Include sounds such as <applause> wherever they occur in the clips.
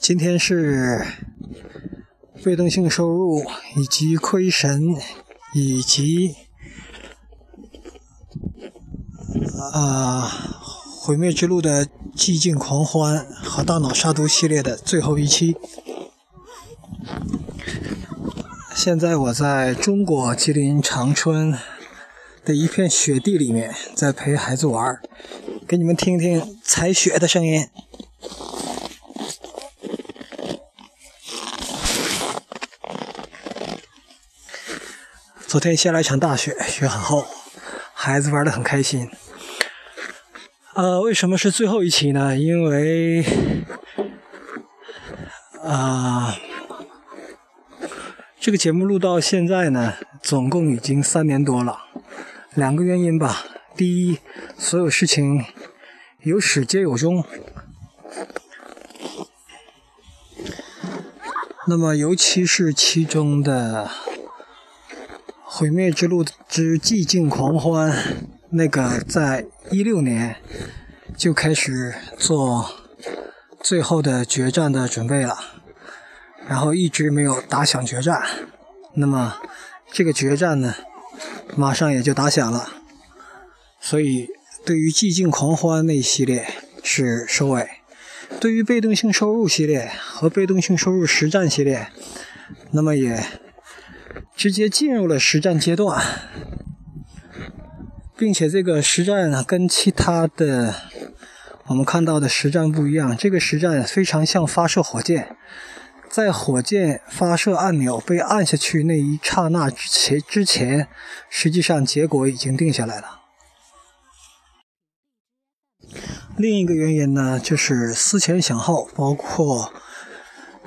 今天是被动性收入以及亏神以及啊毁灭之路的寂静狂欢和大脑杀毒系列的最后一期。现在我在中国吉林长春的一片雪地里面，在陪孩子玩给你们听听踩雪的声音。昨天下了一场大雪，雪很厚，孩子玩的很开心。呃，为什么是最后一期呢？因为啊，这个节目录到现在呢，总共已经三年多了。两个原因吧，第一，所有事情有始皆有终。那么，尤其是其中的。毁灭之路之寂静狂欢，那个在一六年就开始做最后的决战的准备了，然后一直没有打响决战。那么这个决战呢，马上也就打响了。所以对于寂静狂欢那一系列是收尾，对于被动性收入系列和被动性收入实战系列，那么也。直接进入了实战阶段，并且这个实战，跟其他的我们看到的实战不一样。这个实战非常像发射火箭，在火箭发射按钮被按下去那一刹那之前，之前实际上结果已经定下来了。另一个原因呢，就是思前想后，包括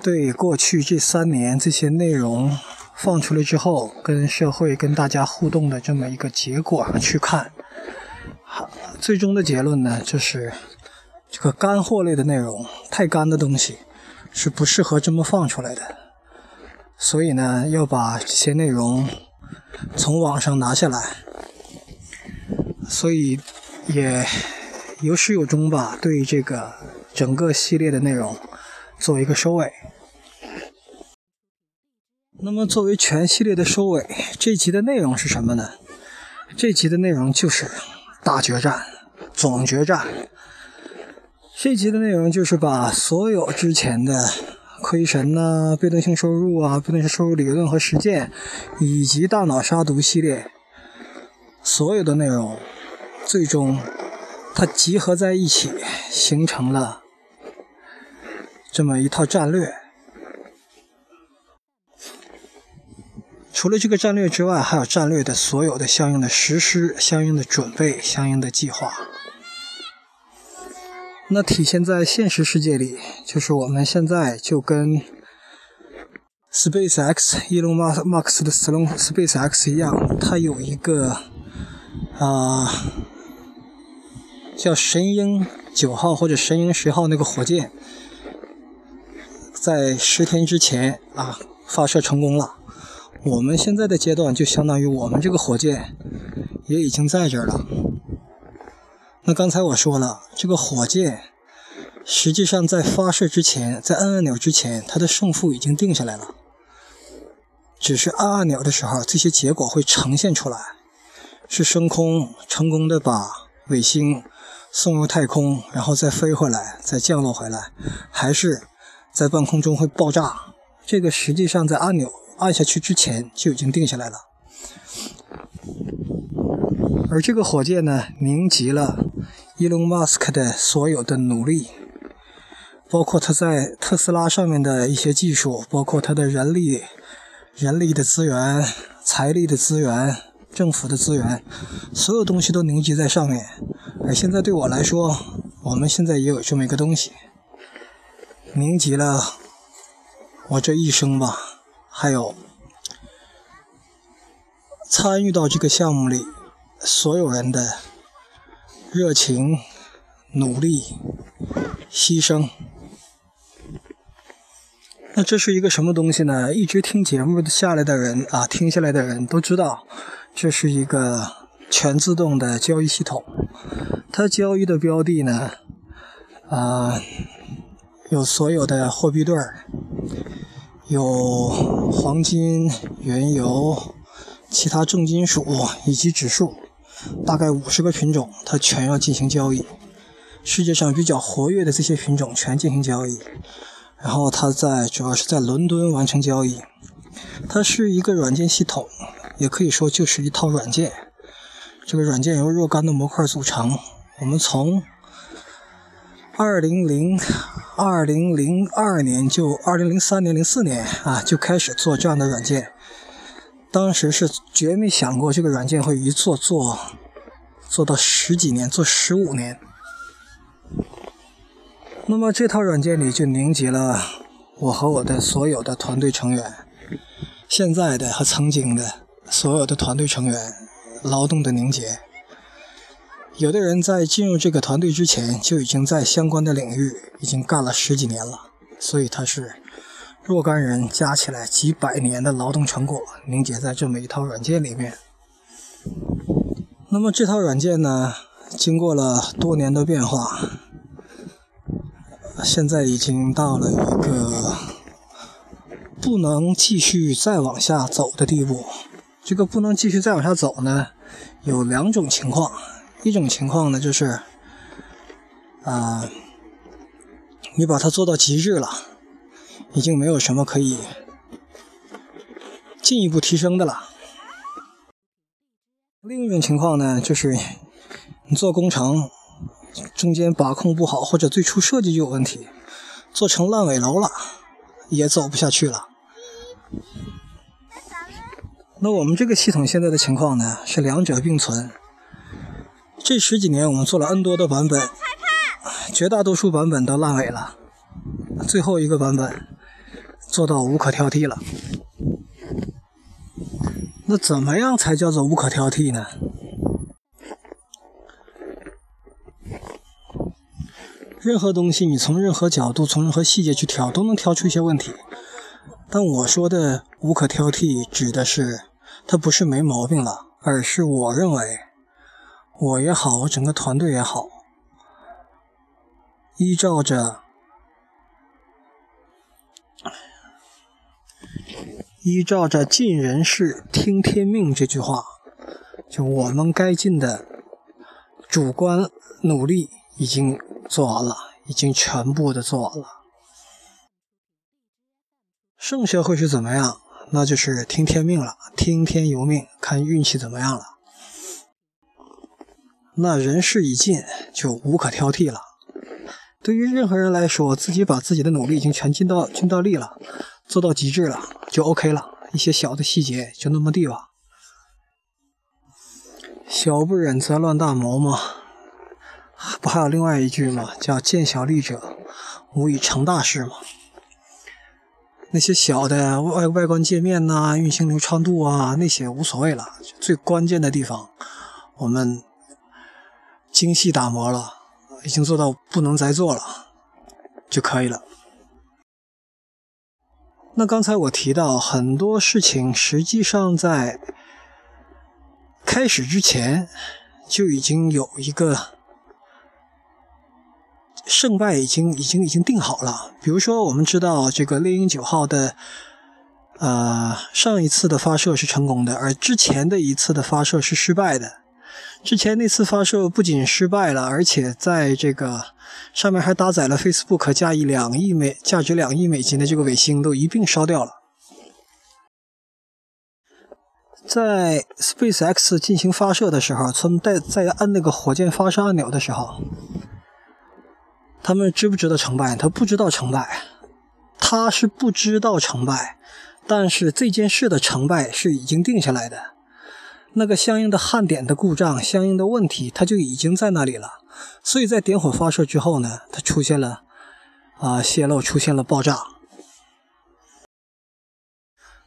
对过去这三年这些内容。放出来之后，跟社会、跟大家互动的这么一个结果去看，最终的结论呢，就是这个干货类的内容太干的东西是不适合这么放出来的，所以呢，要把这些内容从网上拿下来，所以也有始有终吧，对这个整个系列的内容做一个收尾。那么，作为全系列的收尾，这集的内容是什么呢？这集的内容就是大决战、总决战。这集的内容就是把所有之前的亏神呐、被动性收入啊、被动性收入理论和实践，以及大脑杀毒系列所有的内容，最终它集合在一起，形成了这么一套战略。除了这个战略之外，还有战略的所有的相应的实施、相应的准备、相应的计划。那体现在现实世界里，就是我们现在就跟 Space X 伊隆马马克思的 Space X 一样，它有一个啊叫神鹰九号或者神鹰十号那个火箭，在十天之前啊发射成功了。我们现在的阶段就相当于我们这个火箭也已经在这儿了。那刚才我说了，这个火箭实际上在发射之前，在按按钮之前，它的胜负已经定下来了。只是按按钮的时候，这些结果会呈现出来：是升空成功的把卫星送入太空，然后再飞回来，再降落回来，还是在半空中会爆炸？这个实际上在按钮。按下去之前就已经定下来了，而这个火箭呢，凝集了伊隆马斯克的所有的努力，包括他在特斯拉上面的一些技术，包括他的人力、人力的资源、财力的资源、政府的资源，所有东西都凝集在上面。而现在对我来说，我们现在也有这么一个东西，凝集了我这一生吧。还有参与到这个项目里所有人的热情、努力、牺牲。那这是一个什么东西呢？一直听节目下来的人啊，听下来的人都知道，这是一个全自动的交易系统。它交易的标的呢，啊，有所有的货币对儿，有黄金、原油、其他重金属以及指数，大概五十个品种，它全要进行交易。世界上比较活跃的这些品种全进行交易，然后它在主要是在伦敦完成交易。它是一个软件系统，也可以说就是一套软件。这个软件由若干的模块组成。我们从二零零二零零二年就二零零三年零四年啊就开始做这样的软件。当时是绝没想过这个软件会一做做做到十几年，做十五年。那么这套软件里就凝结了我和我的所有的团队成员，现在的和曾经的所有的团队成员劳动的凝结。有的人在进入这个团队之前就已经在相关的领域已经干了十几年了，所以他是若干人加起来几百年的劳动成果凝结在这么一套软件里面。那么这套软件呢，经过了多年的变化。现在已经到了一个不能继续再往下走的地步。这个不能继续再往下走呢，有两种情况。一种情况呢，就是啊，你把它做到极致了，已经没有什么可以进一步提升的了。另一种情况呢，就是你做工程。中间把控不好，或者最初设计就有问题，做成烂尾楼了，也走不下去了。那我们这个系统现在的情况呢，是两者并存。这十几年我们做了 N 多的版本，绝大多数版本都烂尾了，最后一个版本做到无可挑剔了。那怎么样才叫做无可挑剔呢？任何东西，你从任何角度、从任何细节去挑，都能挑出一些问题。但我说的无可挑剔，指的是他不是没毛病了，而是我认为，我也好，我整个团队也好，依照着依照着“尽人事，听天命”这句话，就我们该尽的主观努力已经。做完了，已经全部的做完了，剩下会是怎么样？那就是听天命了，听天由命，看运气怎么样了。那人事已尽，就无可挑剔了。对于任何人来说，自己把自己的努力已经全尽到尽到力了，做到极致了，就 OK 了。一些小的细节就那么地吧，小不忍则乱大谋嘛。不还有另外一句吗？叫“见小利者，无以成大事”嘛。那些小的外外观界面呐、运行流畅度啊，那些无所谓了。最关键的地方，我们精细打磨了，已经做到不能再做了，就可以了。那刚才我提到很多事情，实际上在开始之前就已经有一个。胜败已经已经已经定好了。比如说，我们知道这个猎鹰九号的，呃，上一次的发射是成功的，而之前的一次的发射是失败的。之前那次发射不仅失败了，而且在这个上面还搭载了 Facebook 加一两亿美价值两亿美金的这个卫星，都一并烧掉了。在 SpaceX 进行发射的时候，他们在在按那个火箭发射按钮的时候。他们知不知道成败？他不知道成败，他是不知道成败，但是这件事的成败是已经定下来的。那个相应的焊点的故障、相应的问题，它就已经在那里了。所以在点火发射之后呢，它出现了啊泄漏，出现了爆炸。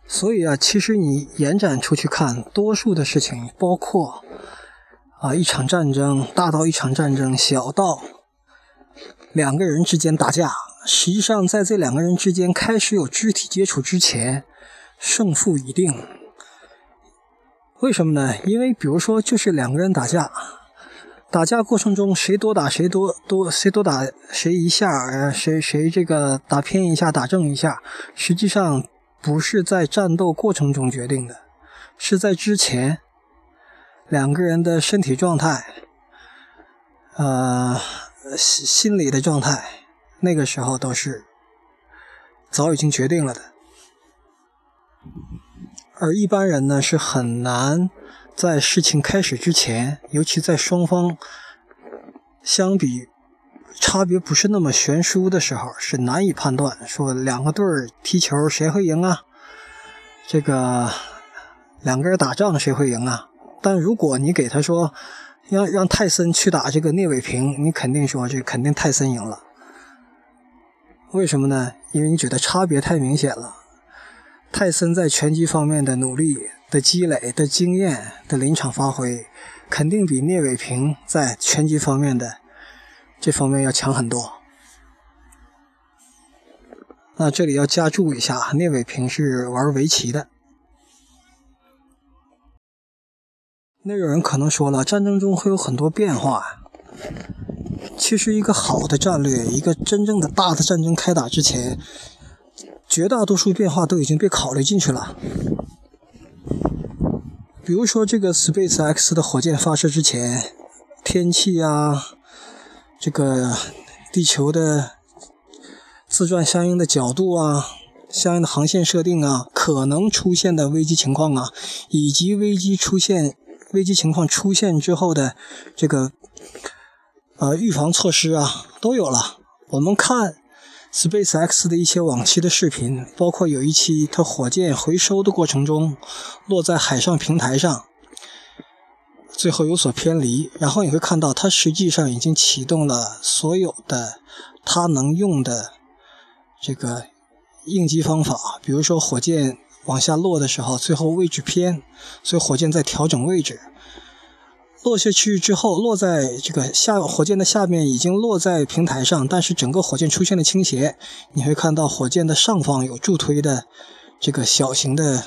所以啊，其实你延展出去看，多数的事情，包括啊一场战争，大到一场战争，小到。两个人之间打架，实际上在这两个人之间开始有肢体接触之前，胜负已定。为什么呢？因为比如说，就是两个人打架，打架过程中谁多打谁多多谁多打谁一下，谁谁这个打偏一下打正一下，实际上不是在战斗过程中决定的，是在之前两个人的身体状态，呃，心心理的状态，那个时候都是早已经决定了的，而一般人呢是很难。在事情开始之前，尤其在双方相比差别不是那么悬殊的时候，是难以判断说两个队踢球谁会赢啊？这个两个人打仗谁会赢啊？但如果你给他说让让泰森去打这个聂伟平，你肯定说这肯定泰森赢了。为什么呢？因为你觉得差别太明显了。泰森在拳击方面的努力。的积累的经验的临场发挥，肯定比聂伟平在拳击方面的这方面要强很多。那这里要加注一下，聂伟平是玩围棋的。那有人可能说了，战争中会有很多变化。其实，一个好的战略，一个真正的大的战争开打之前，绝大多数变化都已经被考虑进去了。比如说，这个 Space X 的火箭发射之前，天气啊，这个地球的自转相应的角度啊，相应的航线设定啊，可能出现的危机情况啊，以及危机出现、危机情况出现之后的这个呃预防措施啊，都有了。我们看。SpaceX 的一些往期的视频，包括有一期它火箭回收的过程中，落在海上平台上，最后有所偏离，然后你会看到它实际上已经启动了所有的它能用的这个应急方法，比如说火箭往下落的时候，最后位置偏，所以火箭在调整位置。落下去之后，落在这个下火箭的下面，已经落在平台上，但是整个火箭出现了倾斜。你会看到火箭的上方有助推的这个小型的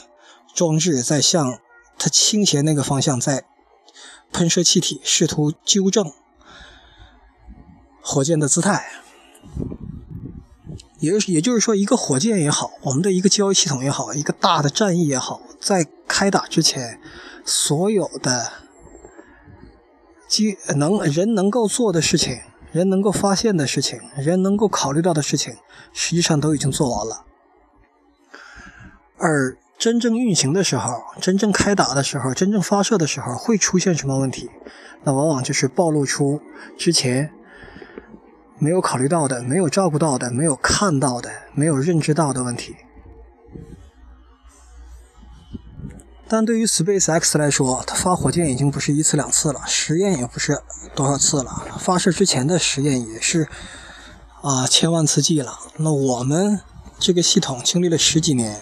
装置在向它倾斜那个方向在喷射气体，试图纠正火箭的姿态。也也就是说，一个火箭也好，我们的一个交易系统也好，一个大的战役也好，在开打之前，所有的。机能人能够做的事情，人能够发现的事情，人能够考虑到的事情，实际上都已经做完了。而真正运行的时候，真正开打的时候，真正发射的时候，会出现什么问题？那往往就是暴露出之前没有考虑到的、没有照顾到的、没有看到的、没有认知到的问题。但对于 Space X 来说，它发火箭已经不是一次两次了，实验也不是多少次了，发射之前的实验也是啊千万次计了。那我们这个系统经历了十几年，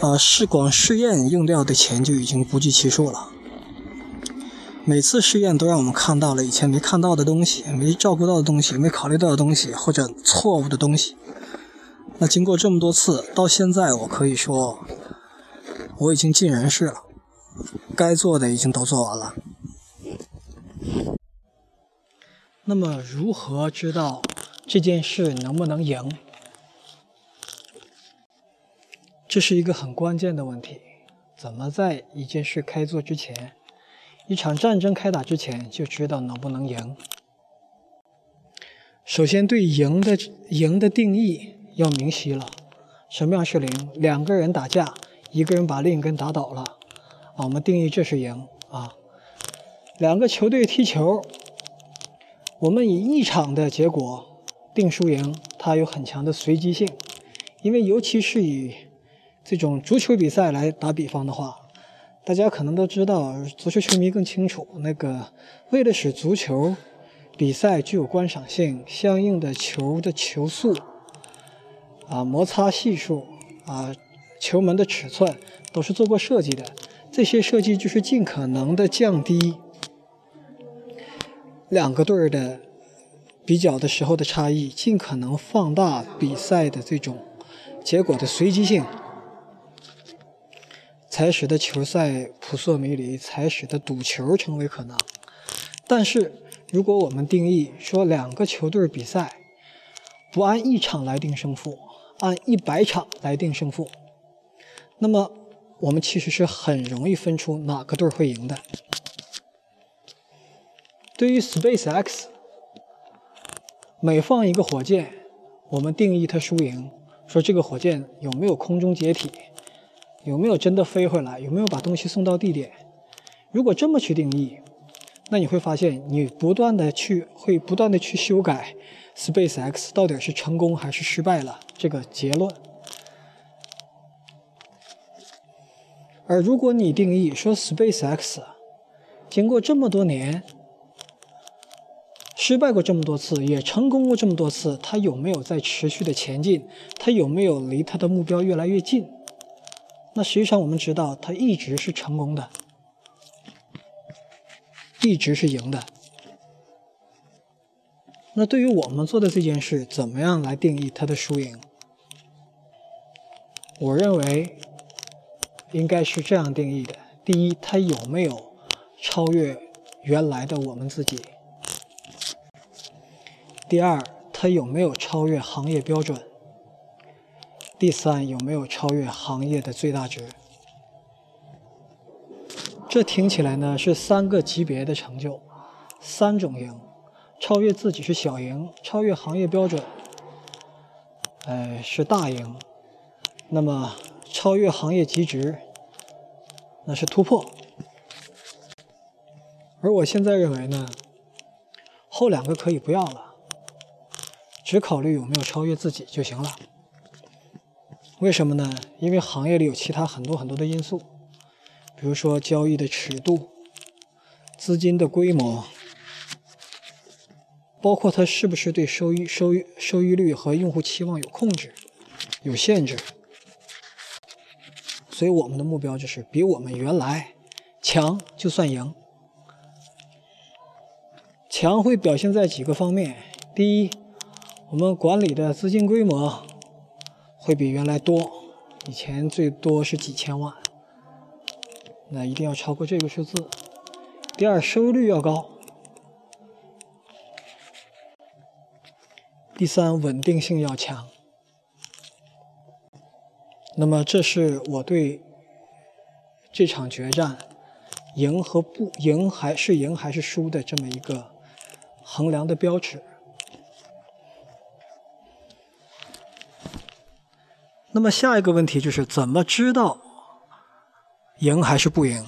啊试光试验用掉的钱就已经不计其数了。每次试验都让我们看到了以前没看到的东西，没照顾到的东西，没考虑到的东西，或者错误的东西。那经过这么多次，到现在我可以说。我已经尽人事了，该做的已经都做完了。那么，如何知道这件事能不能赢？这是一个很关键的问题。怎么在一件事开做之前，一场战争开打之前就知道能不能赢？首先，对赢的赢的定义要明晰了。什么样是赢？两个人打架。一个人把另一个人打倒了，啊，我们定义这是赢啊。两个球队踢球，我们以一场的结果定输赢，它有很强的随机性，因为尤其是以这种足球比赛来打比方的话，大家可能都知道，足球球迷更清楚，那个为了使足球比赛具有观赏性，相应的球的球速啊，摩擦系数啊。球门的尺寸都是做过设计的，这些设计就是尽可能的降低两个队儿的比较的时候的差异，尽可能放大比赛的这种结果的随机性，才使得球赛扑朔迷离，才使得赌球成为可能。但是如果我们定义说两个球队比赛不按一场来定胜负，按一百场来定胜负，那么我们其实是很容易分出哪个队会赢的。对于 SpaceX，每放一个火箭，我们定义它输赢，说这个火箭有没有空中解体，有没有真的飞回来，有没有把东西送到地点。如果这么去定义，那你会发现，你不断的去会不断的去修改 SpaceX 到底是成功还是失败了这个结论。而如果你定义说 SpaceX 经过这么多年。失败过这么多次，也成功过这么多次，他有没有在持续的前进？他有没有离他的目标越来越近？那实际上我们知道，他一直是成功的，一直是赢的。那对于我们做的这件事，怎么样来定义它的输赢？我认为应该是这样定义的：第一，它有没有超越原来的我们自己？第二，它有没有超越行业标准？第三，有没有超越行业的最大值？这听起来呢是三个级别的成就，三种赢：超越自己是小赢，超越行业标准，呃是大赢，那么超越行业极值，那是突破。而我现在认为呢，后两个可以不要了。只考虑有没有超越自己就行了。为什么呢？因为行业里有其他很多很多的因素，比如说交易的尺度、资金的规模，包括它是不是对收益、收益、收益率和用户期望有控制、有限制。所以我们的目标就是比我们原来强就算赢。强会表现在几个方面，第一。我们管理的资金规模会比原来多，以前最多是几千万，那一定要超过这个数字。第二，收益率要高。第三，稳定性要强。那么，这是我对这场决战赢和不赢还是赢还是输的这么一个衡量的标尺。那么下一个问题就是怎么知道赢还是不赢？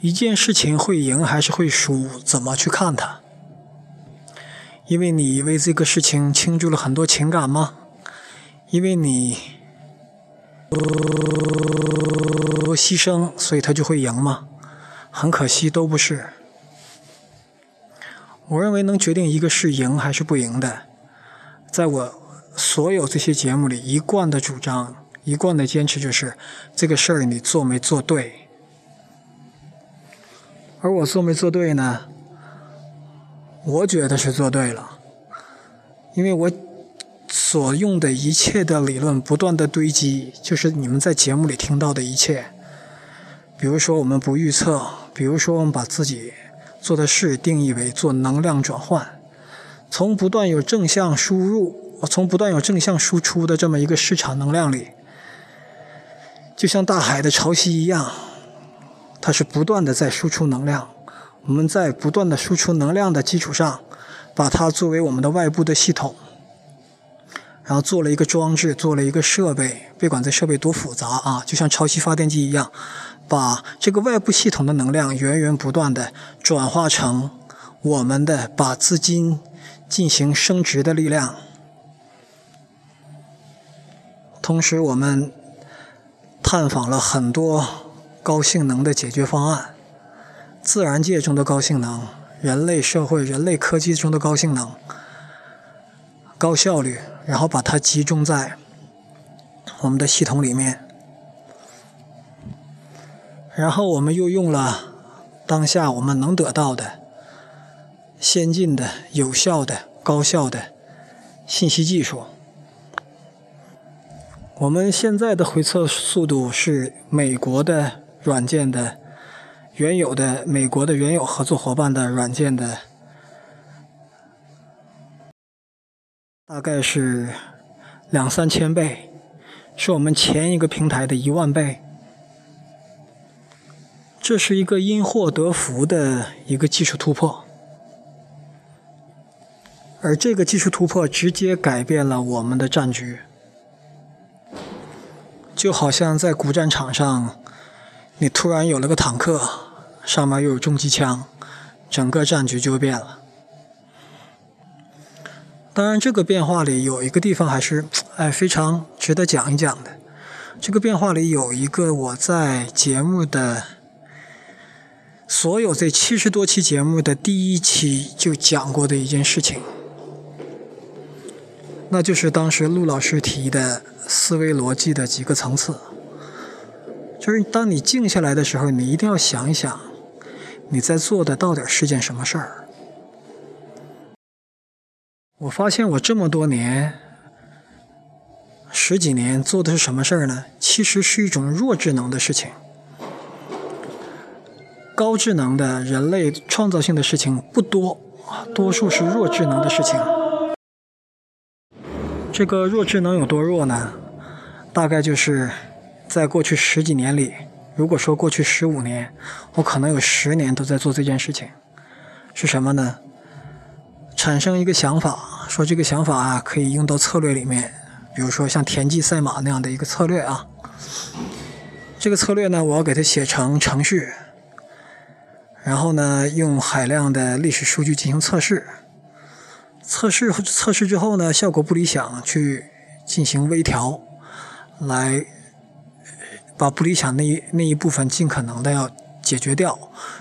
一件事情会赢还是会输，怎么去看它？因为你为这个事情倾注了很多情感吗？因为你牺牲，所以他就会赢吗？很可惜，都不是。我认为能决定一个是赢还是不赢的，在我。所有这些节目里一贯的主张、一贯的坚持就是这个事儿你做没做对，而我做没做对呢？我觉得是做对了，因为我所用的一切的理论不断的堆积，就是你们在节目里听到的一切。比如说我们不预测，比如说我们把自己做的事定义为做能量转换，从不断有正向输入。我从不断有正向输出的这么一个市场能量里，就像大海的潮汐一样，它是不断的在输出能量。我们在不断的输出能量的基础上，把它作为我们的外部的系统，然后做了一个装置，做了一个设备。别管这设备多复杂啊，就像潮汐发电机一样，把这个外部系统的能量源源不断的转化成我们的把资金进行升值的力量。同时，我们探访了很多高性能的解决方案，自然界中的高性能，人类社会、人类科技中的高性能、高效率，然后把它集中在我们的系统里面。然后，我们又用了当下我们能得到的先进的、有效的、高效的信息技术。我们现在的回测速度是美国的软件的原有的美国的原有合作伙伴的软件的，大概是两三千倍，是我们前一个平台的一万倍。这是一个因祸得福的一个技术突破，而这个技术突破直接改变了我们的战局，就好像在古战场上，你突然有了个坦克，上面又有重机枪，整个战局就变了。当然，这个变化里有一个地方还是哎非常值得讲一讲的。这个变化里有一个我在节目的。所有这七十多期节目的第一期就讲过的一件事情，那就是当时陆老师提的思维逻辑的几个层次。就是当你静下来的时候，你一定要想一想，你在做的到底是件什么事儿。我发现我这么多年、十几年做的是什么事儿呢？其实是一种弱智能的事情。高智能的人类创造性的事情不多，多数是弱智能的事情。这个弱智能有多弱呢？大概就是在过去十几年里，如果说过去十五年，我可能有十年都在做这件事情。是什么呢？产生一个想法，说这个想法啊可以用到策略里面，比如说像田忌赛马那样的一个策略啊。这个策略呢，我要给它写成程序。然后呢，用海量的历史数据进行测试，测试测试之后呢，效果不理想，去进行微调，来把不理想那一那一部分尽可能的要解决掉。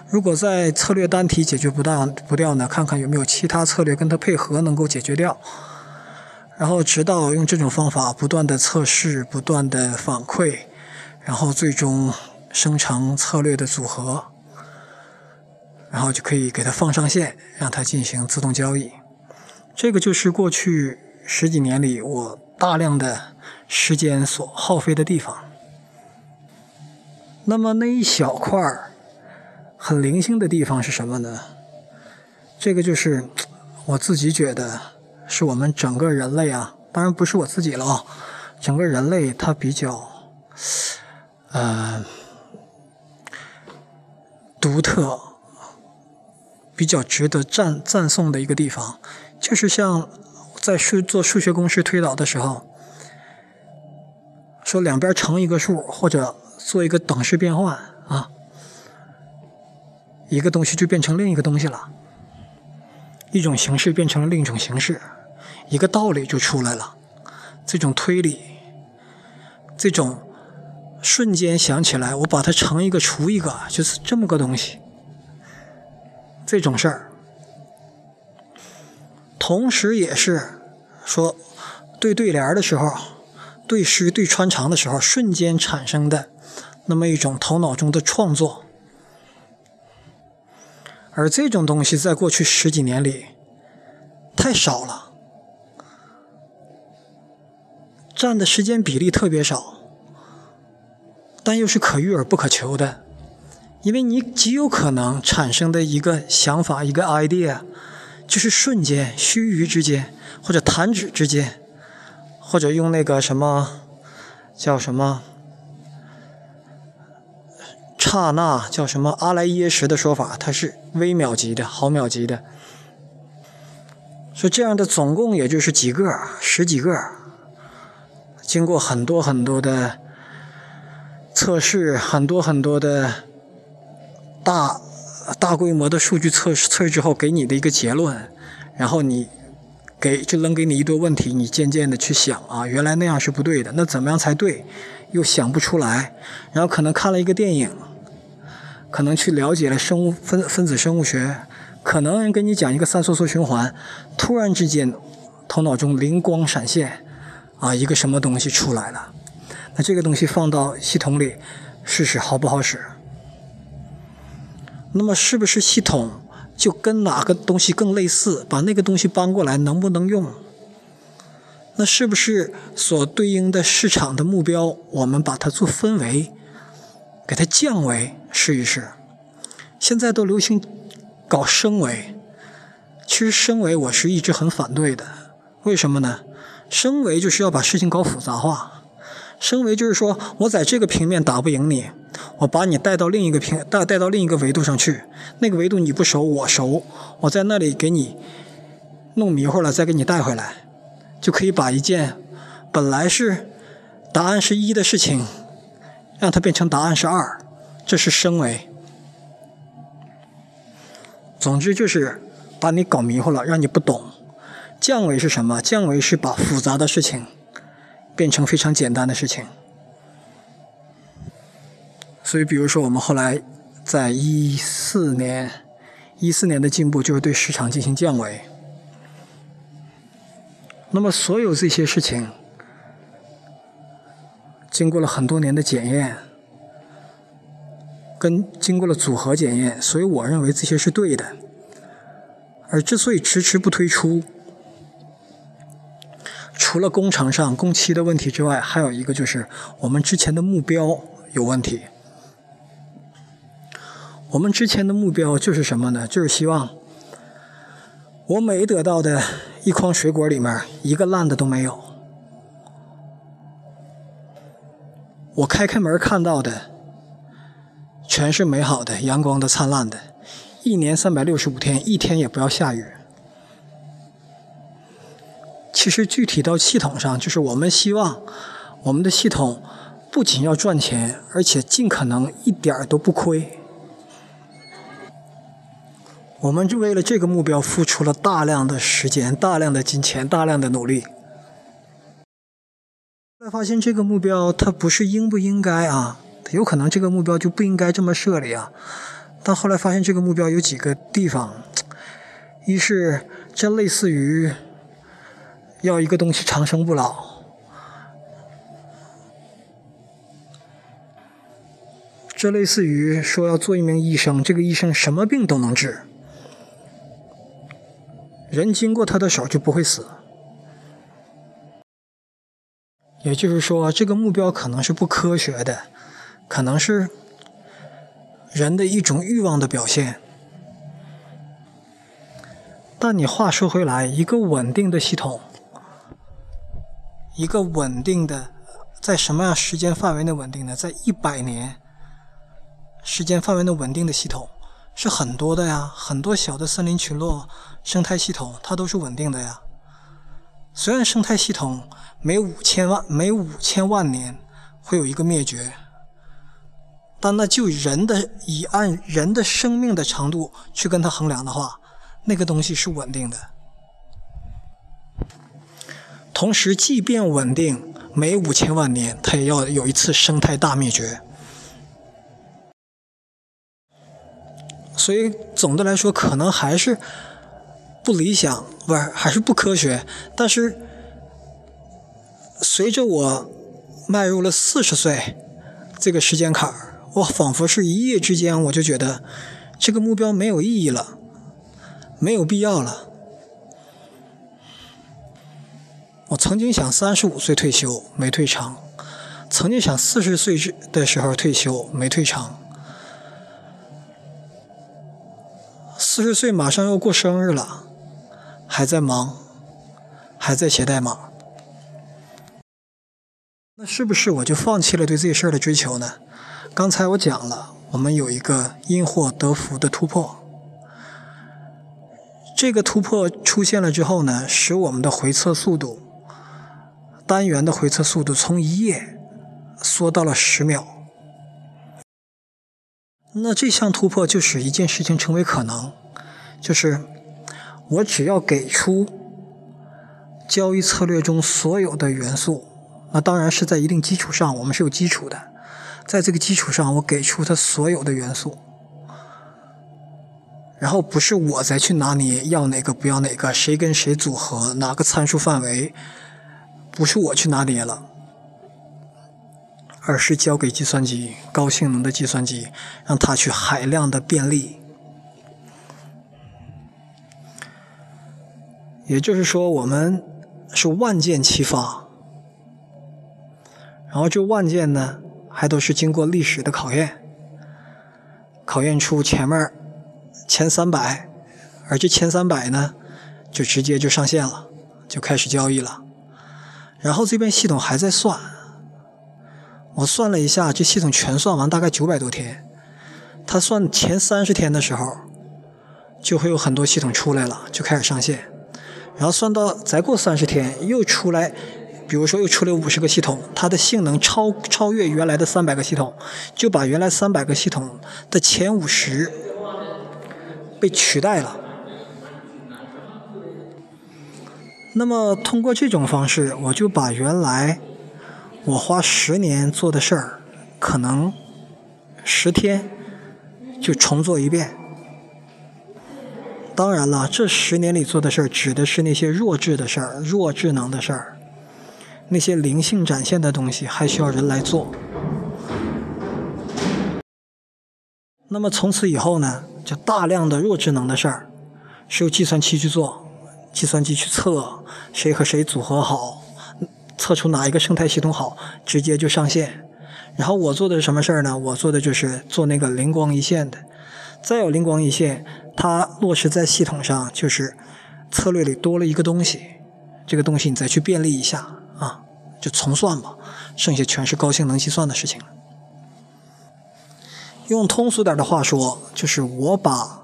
如果在策略单体解决不当不掉呢，看看有没有其他策略跟它配合能够解决掉。然后直到用这种方法不断的测试，不断的反馈，然后最终生成策略的组合。然后就可以给它放上线，让它进行自动交易。这个就是过去十几年里我大量的时间所耗费的地方。那么那一小块儿很零星的地方是什么呢？这个就是我自己觉得是我们整个人类啊，当然不是我自己了啊，整个人类它比较呃独特。比较值得赞赞颂的一个地方，就是像在数做数学公式推导的时候，说两边乘一个数，或者做一个等式变换啊，一个东西就变成另一个东西了，一种形式变成了另一种形式，一个道理就出来了。这种推理，这种瞬间想起来，我把它乘一个除一个，就是这么个东西。这种事儿，同时也是说对对联的时候，对诗对穿肠的时候，瞬间产生的那么一种头脑中的创作。而这种东西在过去十几年里太少了，占的时间比例特别少，但又是可遇而不可求的。因为你极有可能产生的一个想法，一个 idea，就是瞬间、须臾之间，或者弹指之间，或者用那个什么叫什么刹那，叫什么阿莱耶识的说法，它是微秒级的、毫秒级的。所以这样的总共也就是几个、十几个，经过很多很多的测试，很多很多的。大大规模的数据测试测试之后，给你的一个结论，然后你给就扔给你一堆问题，你渐渐的去想啊，原来那样是不对的，那怎么样才对？又想不出来，然后可能看了一个电影，可能去了解了生物分分子生物学，可能跟你讲一个三羧素循环，突然之间头脑中灵光闪现，啊，一个什么东西出来了？那这个东西放到系统里试试好不好使？那么是不是系统就跟哪个东西更类似？把那个东西搬过来能不能用？那是不是所对应的市场的目标，我们把它做分为，给它降维试一试？现在都流行搞升维，其实升维我是一直很反对的。为什么呢？升维就是要把事情搞复杂化。升维就是说我在这个平面打不赢你，我把你带到另一个平带带到另一个维度上去，那个维度你不熟我熟，我在那里给你弄迷糊了，再给你带回来，就可以把一件本来是答案是一的事情，让它变成答案是二，这是升维。总之就是把你搞迷糊了，让你不懂。降维是什么？降维是把复杂的事情变成非常简单的事情。所以，比如说我们后来在一四年，一四年的进步就是对市场进行降维。那么，所有这些事情经过了很多年的检验。跟经过了组合检验，所以我认为这些是对的。而之所以迟迟不推出，除了工程上工期的问题之外，还有一个就是我们之前的目标有问题。我们之前的目标就是什么呢？就是希望我每得到的一筐水果里面一个烂的都没有。我开开门看到的。全是美好的、阳光的、灿烂的，一年三百六十五天，一天也不要下雨。其实具体到系统上，就是我们希望我们的系统不仅要赚钱，而且尽可能一点儿都不亏。我们就为了这个目标付出了大量的时间、大量的金钱、大量的努力。后来发现这个目标它不是应不应该啊。有可能这个目标就不应该这么设立啊，但后来发现这个目标有几个地方，一是这类似于要一个东西长生不老，这类似于说要做一名医生，这个医生什么病都能治，人经过他的手就不会死，也就是说这个目标可能是不科学的。可能是人的一种欲望的表现，但你话说回来，一个稳定的系统，一个稳定的，在什么样时间范围内稳定的？在一百年时间范围内稳定的系统是很多的呀，很多小的森林群落、生态系统，它都是稳定的呀。虽然生态系统每五千万每五千万年会有一个灭绝。但那就人的以按人的生命的长度去跟它衡量的话，那个东西是稳定的。同时，即便稳定，每五千万年它也要有一次生态大灭绝。所以总的来说，可能还是不理想，不是还是不科学。但是随着我迈入了四十岁这个时间坎儿。我仿佛是一夜之间，我就觉得这个目标没有意义了，没有必要了。我曾经想三十五岁退休，没退成；曾经想四十岁之的时候退休，没退成。四十岁马上要过生日了，还在忙，还在写代码。那是不是我就放弃了对这事儿的追求呢？刚才我讲了，我们有一个因祸得福的突破。这个突破出现了之后呢，使我们的回测速度，单元的回测速度从一页缩到了十秒。那这项突破就使一件事情成为可能，就是我只要给出交易策略中所有的元素，那当然是在一定基础上，我们是有基础的。在这个基础上，我给出它所有的元素，然后不是我再去拿捏要哪个不要哪个，谁跟谁组合，哪个参数范围，不是我去拿捏了，而是交给计算机，高性能的计算机，让它去海量的便利。也就是说，我们是万箭齐发，然后这万箭呢？还都是经过历史的考验，考验出前面前三百，而这前三百呢，就直接就上线了，就开始交易了。然后这边系统还在算，我算了一下，这系统全算完大概九百多天。它算前三十天的时候，就会有很多系统出来了，就开始上线。然后算到再过三十天又出来，比如说又出来五十个系统，它的性能超超越原来的三百个系统，就把原来三百个系统的前五十被取代了。那么通过这种方式，我就把原来我花十年做的事儿，可能十天就重做一遍。当然了，这十年里做的事儿，指的是那些弱智的事儿、弱智能的事儿，那些灵性展现的东西，还需要人来做。那么从此以后呢，就大量的弱智能的事儿，是由计算器去做。计算机去测谁和谁组合好，测出哪一个生态系统好，直接就上线。然后我做的是什么事儿呢？我做的就是做那个灵光一现的。再有灵光一现，它落实在系统上，就是策略里多了一个东西，这个东西你再去便利一下啊，就重算吧，剩下全是高性能计算的事情了。用通俗点的话说，就是我把。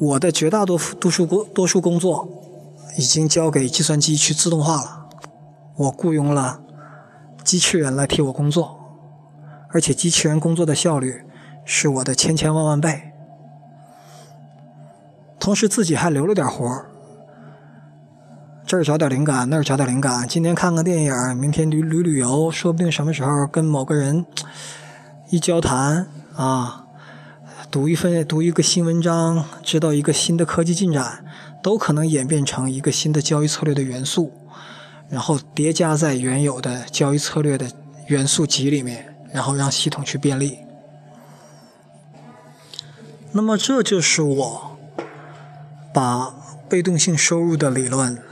我的绝大多多数工多数工作已经交给计算机去自动化了，我雇佣了机器人来替我工作，而且机器人工作的效率是我的千千万万倍。同时自己还留了点活儿，这儿找点灵感，那儿找点灵感，今天看个电影，明天旅旅旅游，说不定什么时候跟某个人 <tsk> 一交谈啊。读一份读一个新文章，知道一个新的科技进展，都可能演变成一个新的交易策略的元素，然后叠加在原有的交易策略的元素集里面，然后让系统去便利。那么这就是我把被动性收入的理论，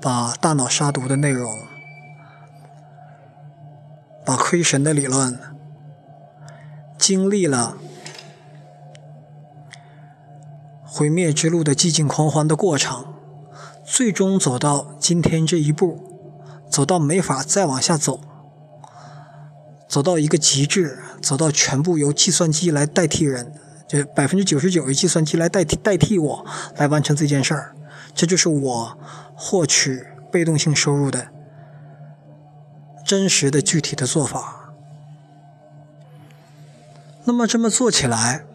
把大脑杀毒的内容，把亏神的理论，经历了。毁灭之路的寂静狂欢的过程，最终走到今天这一步，走到没法再往下走，走到一个极致，走到全部由计算机来代替人，就百分之九十九由计算机来代替代替我来完成这件事儿，这就是我获取被动性收入的真实的具体的做法。那么这么做起来。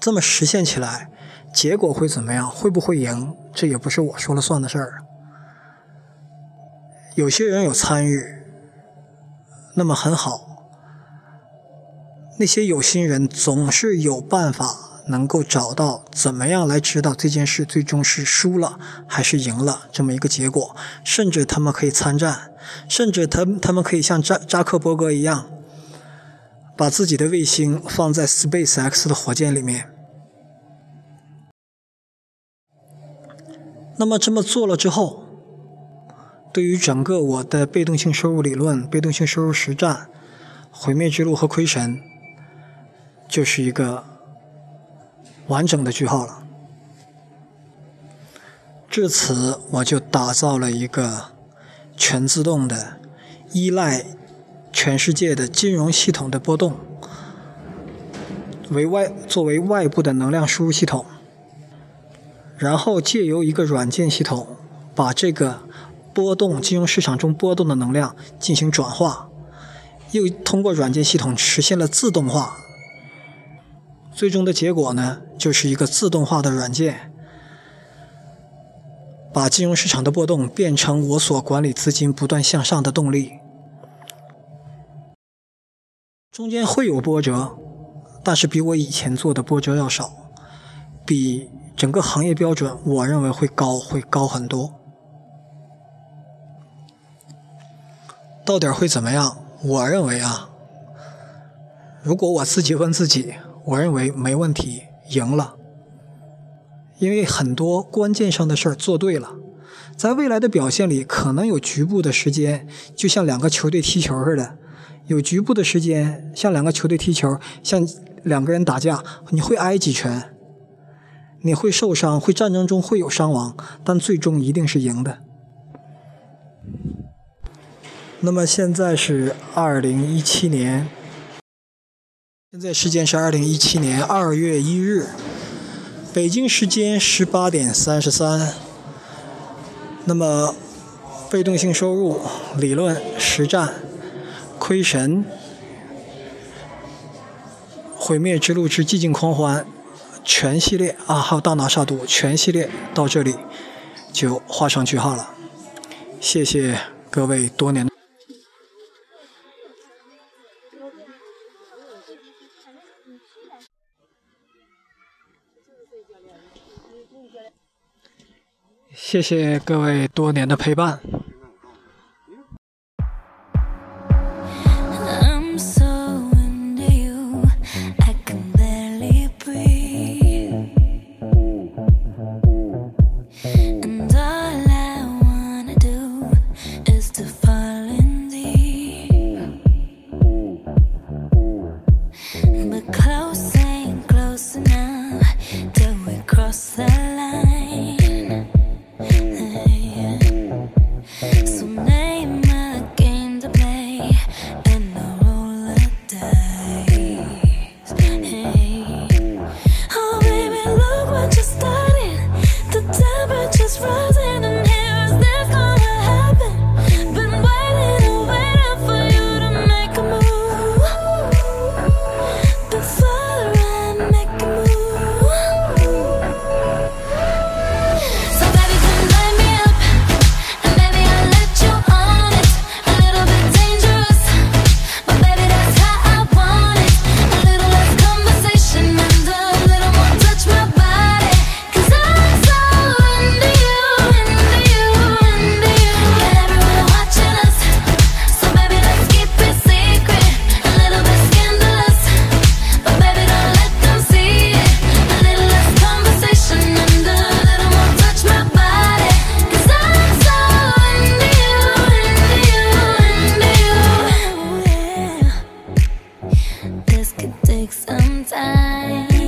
这么实现起来，结果会怎么样？会不会赢？这也不是我说了算的事儿。有些人有参与，那么很好。那些有心人总是有办法能够找到怎么样来知道这件事最终是输了还是赢了这么一个结果，甚至他们可以参战，甚至他他们可以像扎扎克伯格一样。把自己的卫星放在 Space X 的火箭里面。那么这么做了之后，对于整个我的被动性收入理论、被动性收入实战、毁灭之路和亏神，就是一个完整的句号了。至此，我就打造了一个全自动的依赖。全世界的金融系统的波动为外作为外部的能量输入系统，然后借由一个软件系统把这个波动金融市场中波动的能量进行转化，又通过软件系统实现了自动化。最终的结果呢，就是一个自动化的软件，把金融市场的波动变成我所管理资金不断向上的动力。中间会有波折，但是比我以前做的波折要少，比整个行业标准，我认为会高，会高很多。到底会怎么样？我认为啊，如果我自己问自己，我认为没问题，赢了。因为很多关键上的事儿做对了，在未来的表现里，可能有局部的时间，就像两个球队踢球似的。有局部的时间，像两个球队踢球，像两个人打架，你会挨几拳，你会受伤，会战争中会有伤亡，但最终一定是赢的。那么现在是二零一七年，现在时间是二零一七年二月一日，北京时间十八点三十三。那么，被动性收入理论实战，亏神，毁灭之路之寂静狂欢，全系列啊，还有大拿杀毒全系列到这里就画上句号了。谢谢各位多年。谢谢各位多年的陪伴。在。